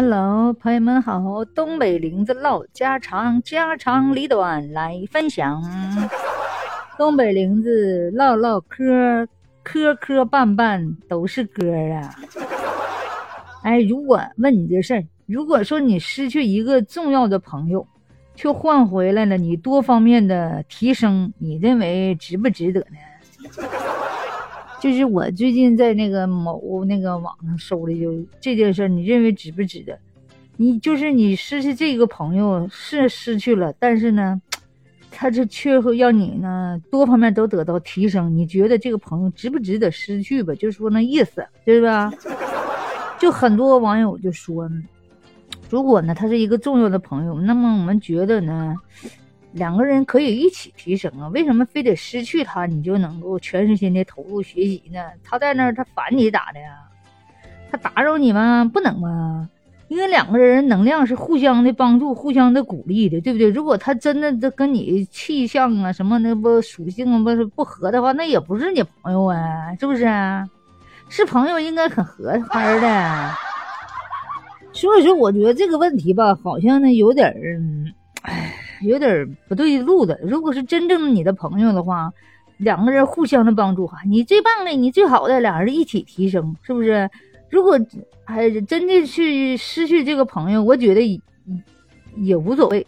Hello，朋友们好，东北林子唠家常，家长里短来分享。东北林子唠唠嗑，磕磕绊绊都是歌啊。哎，如果问你这事儿，如果说你失去一个重要的朋友，却换回来了你多方面的提升，你认为值不值得呢？就是我最近在那个某那个网上搜的，就这件事，你认为值不值得？你就是你失去这个朋友是失去了，但是呢，他这却会让你呢多方面都得到提升。你觉得这个朋友值不值得失去吧？就说那意思，对吧？就很多网友就说，如果呢他是一个重要的朋友，那么我们觉得呢。两个人可以一起提升啊，为什么非得失去他你就能够全身心的投入学习呢？他在那儿他烦你咋的呀？他打扰你吗？不能吗？因为两个人能量是互相的帮助、互相的鼓励的，对不对？如果他真的这跟你气象啊什么那不属性不不合的话，那也不是你朋友啊，是不是？是朋友应该很合拍的。所以说，我觉得这个问题吧，好像呢有点儿，哎。有点不对路的。如果是真正的你的朋友的话，两个人互相的帮助哈，你最棒的，你最好的，两人一起提升，是不是？如果还真的去失去这个朋友，我觉得也也无所谓。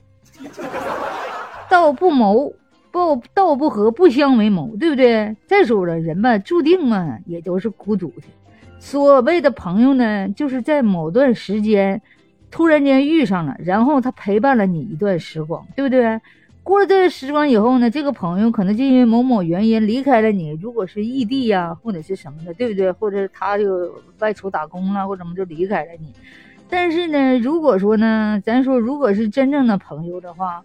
道不谋，不道不和，不相为谋，对不对？再说了，人嘛，注定嘛，也都是孤独的。所谓的朋友呢，就是在某段时间。突然间遇上了，然后他陪伴了你一段时光，对不对？过了这段时光以后呢，这个朋友可能就因为某某原因离开了你，如果是异地呀，或者是什么的，对不对？或者他就外出打工了，或者什么就离开了你。但是呢，如果说呢，咱说如果是真正的朋友的话，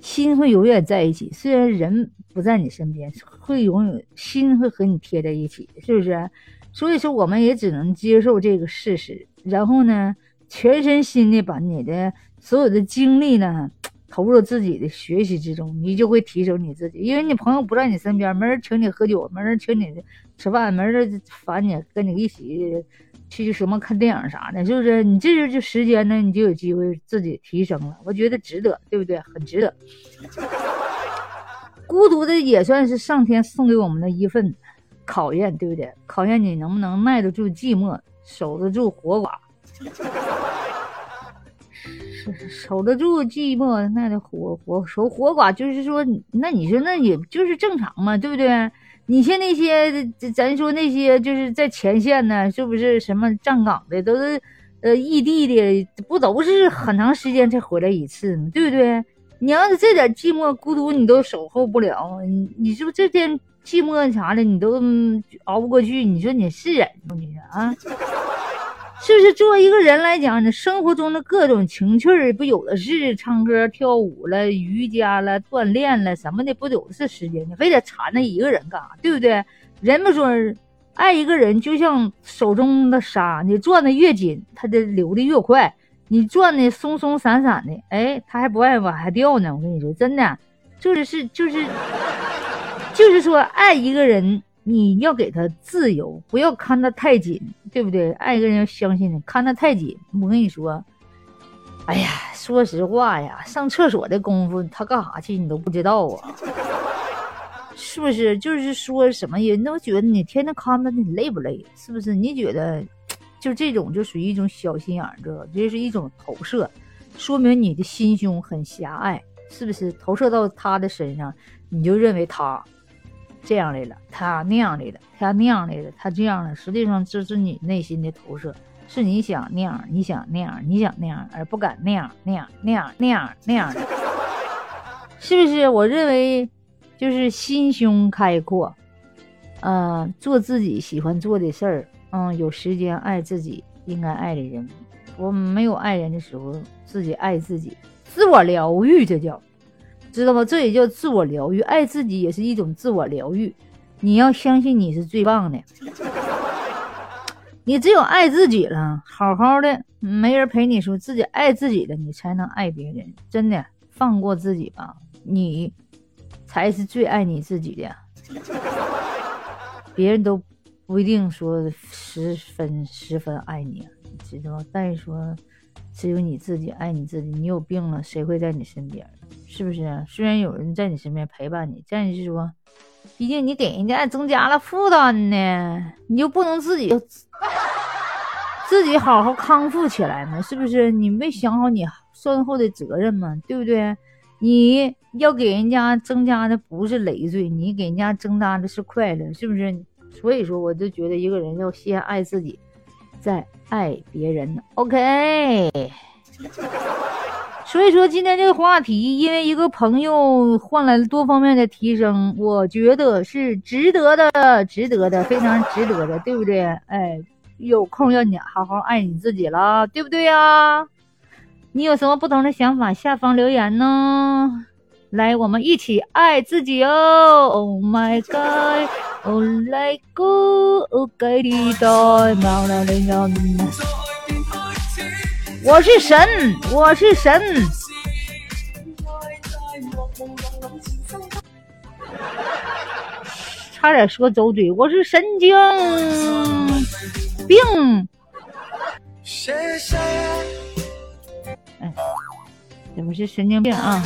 心会永远在一起。虽然人不在你身边，会永远心会和你贴在一起，是不是？所以说，我们也只能接受这个事实，然后呢？全身心的把你的所有的精力呢 投入自己的学习之中，你就会提升你自己。因为你朋友不在你身边，没人请你喝酒，没人请你吃饭，没人烦你，跟你一起去什么看电影啥的，是不是？你这就时间呢，你就有机会自己提升了。我觉得值得，对不对？很值得。孤独的也算是上天送给我们的一份考验，对不对？考验你能不能耐得住寂寞，守得住活寡。守得住寂寞，那得活活守活寡，就是说，那你说那也就是正常嘛，对不对？你像那些咱说那些就是在前线呢，是不是什么站岗的都是呃异地的，不都是很长时间才回来一次吗？对不对？你要是这点寂寞孤独你都守候不了，你你说这点寂寞啥的你都熬不过去，你说你是人吗？你说啊？是不是作为一个人来讲，你生活中的各种情趣儿不有的是，唱歌、跳舞了、瑜伽了、锻炼了什么的，不有的是时间？你非得缠着一个人干啥？对不对？人们说，爱一个人就像手中的沙，你攥的越紧，它的流的越快；你攥的松松散散的，哎，他还不爱往下掉呢。我跟你说，真的，就是是就是，就是说，爱一个人。你要给他自由，不要看他太紧，对不对？爱一个人要相信他，看他太紧，我跟你说，哎呀，说实话呀，上厕所的功夫他干啥去，你都不知道啊，是不是？就是说什么人都觉得你天天看他，你累不累？是不是？你觉得就这种就属于一种小心眼子，这是一种投射，说明你的心胸很狭隘，是不是？投射到他的身上，你就认为他。这样来了，他那样来了，他那样来了，他这样了。实际上这是你内心的投射，是你想那样，你想那样，你想那样，而不敢那样那样那样那样那样的，是不是？我认为就是心胸开阔，嗯，做自己喜欢做的事儿，嗯，有时间爱自己应该爱的人。我没有爱人的时候，自己爱自己，自我疗愈，这叫。知道吗？这也叫自我疗愈，爱自己也是一种自我疗愈。你要相信你是最棒的，你只有爱自己了，好好的，没人陪你说自己爱自己的，你才能爱别人。真的，放过自己吧，你才是最爱你自己的。别人都不一定说十分十分爱你，知道吗？但是说只有你自己爱你自己。你有病了，谁会在你身边？是不是？虽然有人在你身边陪伴你，但是说，毕竟你给人家增加了负担呢，你就不能自己自己好好康复起来吗？是不是？你没想好你身后的责任吗？对不对？你要给人家增加的不是累赘，你给人家增加的是快乐，是不是？所以说，我就觉得一个人要先爱自己，再爱别人。OK。所以说，今天这个话题，因为一个朋友换来了多方面的提升，我觉得是值得的，值得的，非常值得的，对不对？哎，有空要你好好爱你自己了，对不对呀？你有什么不同的想法？下方留言呢。来，我们一起爱自己哦！Oh my god，Oh let go，Oh get it on，我是神，我是神。差点说走嘴，我是神经病。哎，怎么是神经病啊？